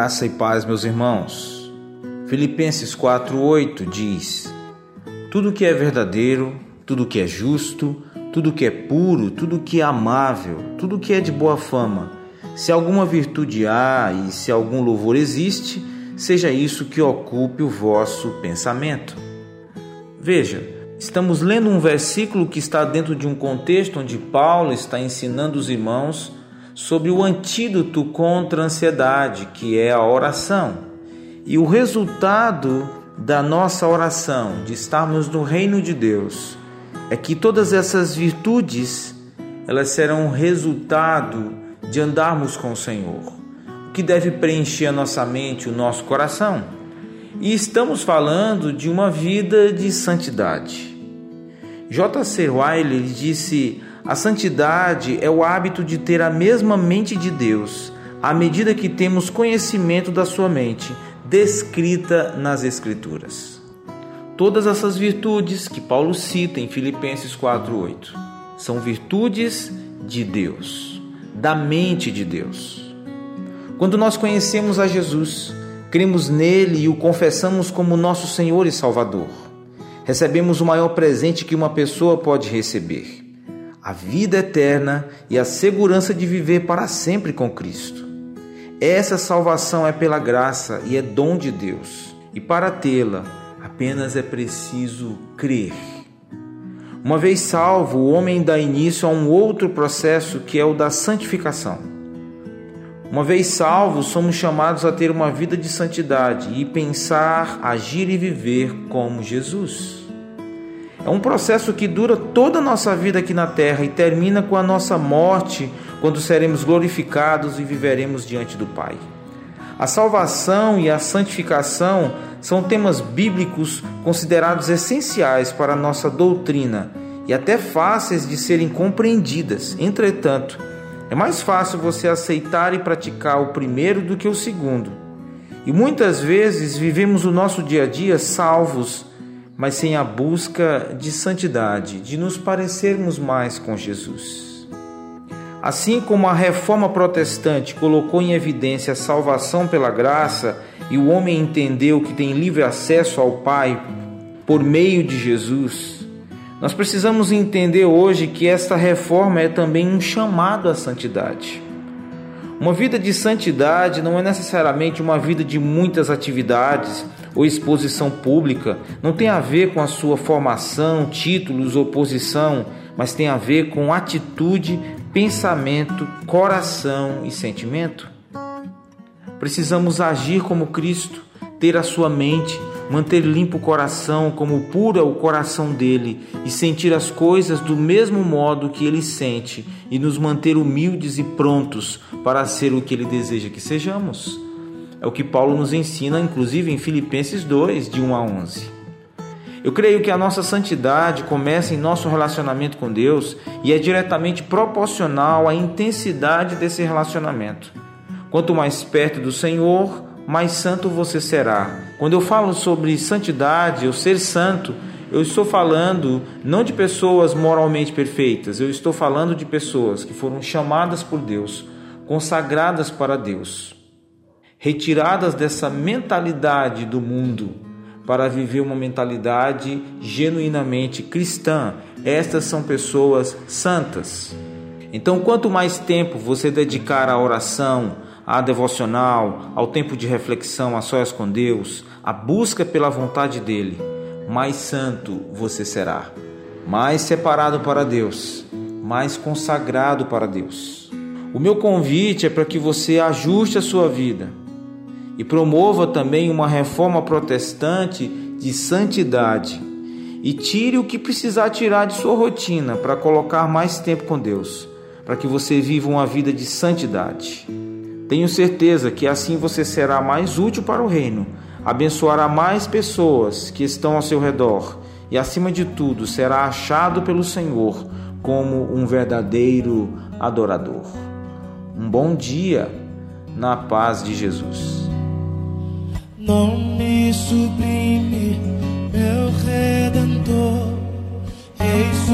Graça e paz, meus irmãos. Filipenses 4:8 diz: Tudo que é verdadeiro, tudo que é justo, tudo que é puro, tudo que é amável, tudo que é de boa fama, se alguma virtude há e se algum louvor existe, seja isso que ocupe o vosso pensamento. Veja, estamos lendo um versículo que está dentro de um contexto onde Paulo está ensinando os irmãos sobre o antídoto contra a ansiedade, que é a oração. E o resultado da nossa oração, de estarmos no reino de Deus, é que todas essas virtudes, elas serão resultado de andarmos com o Senhor, o que deve preencher a nossa mente, o nosso coração. E estamos falando de uma vida de santidade. J.C. Wiley disse: a santidade é o hábito de ter a mesma mente de Deus, à medida que temos conhecimento da sua mente, descrita nas Escrituras. Todas essas virtudes que Paulo cita em Filipenses 4:8 são virtudes de Deus, da mente de Deus. Quando nós conhecemos a Jesus, cremos nele e o confessamos como nosso Senhor e Salvador, recebemos o maior presente que uma pessoa pode receber a vida eterna e a segurança de viver para sempre com Cristo. Essa salvação é pela graça e é dom de Deus, e para tê-la apenas é preciso crer. Uma vez salvo, o homem dá início a um outro processo que é o da santificação. Uma vez salvos, somos chamados a ter uma vida de santidade e pensar, agir e viver como Jesus. É um processo que dura toda a nossa vida aqui na terra e termina com a nossa morte, quando seremos glorificados e viveremos diante do Pai. A salvação e a santificação são temas bíblicos considerados essenciais para a nossa doutrina e até fáceis de serem compreendidas. Entretanto, é mais fácil você aceitar e praticar o primeiro do que o segundo. E muitas vezes vivemos o nosso dia a dia salvos mas sem a busca de santidade, de nos parecermos mais com Jesus. Assim como a reforma protestante colocou em evidência a salvação pela graça e o homem entendeu que tem livre acesso ao Pai por meio de Jesus, nós precisamos entender hoje que esta reforma é também um chamado à santidade. Uma vida de santidade não é necessariamente uma vida de muitas atividades ou exposição pública, não tem a ver com a sua formação, títulos ou posição, mas tem a ver com atitude, pensamento, coração e sentimento. Precisamos agir como Cristo, ter a sua mente, manter limpo o coração como puro é o coração dele e sentir as coisas do mesmo modo que ele sente e nos manter humildes e prontos para ser o que ele deseja que sejamos. É o que Paulo nos ensina, inclusive em Filipenses 2, de 1 a 11. Eu creio que a nossa santidade começa em nosso relacionamento com Deus e é diretamente proporcional à intensidade desse relacionamento. Quanto mais perto do Senhor, mais santo você será. Quando eu falo sobre santidade, ou ser santo, eu estou falando não de pessoas moralmente perfeitas, eu estou falando de pessoas que foram chamadas por Deus, consagradas para Deus, retiradas dessa mentalidade do mundo para viver uma mentalidade genuinamente cristã. Estas são pessoas santas. Então, quanto mais tempo você dedicar à oração, à devocional, ao tempo de reflexão a sós com Deus, a busca pela vontade dele, mais santo você será, mais separado para Deus, mais consagrado para Deus. O meu convite é para que você ajuste a sua vida e promova também uma reforma protestante de santidade e tire o que precisar tirar de sua rotina para colocar mais tempo com Deus, para que você viva uma vida de santidade. Tenho certeza que assim você será mais útil para o reino, abençoará mais pessoas que estão ao seu redor e, acima de tudo, será achado pelo Senhor como um verdadeiro adorador. Um bom dia na paz de Jesus não me meu redentor, eis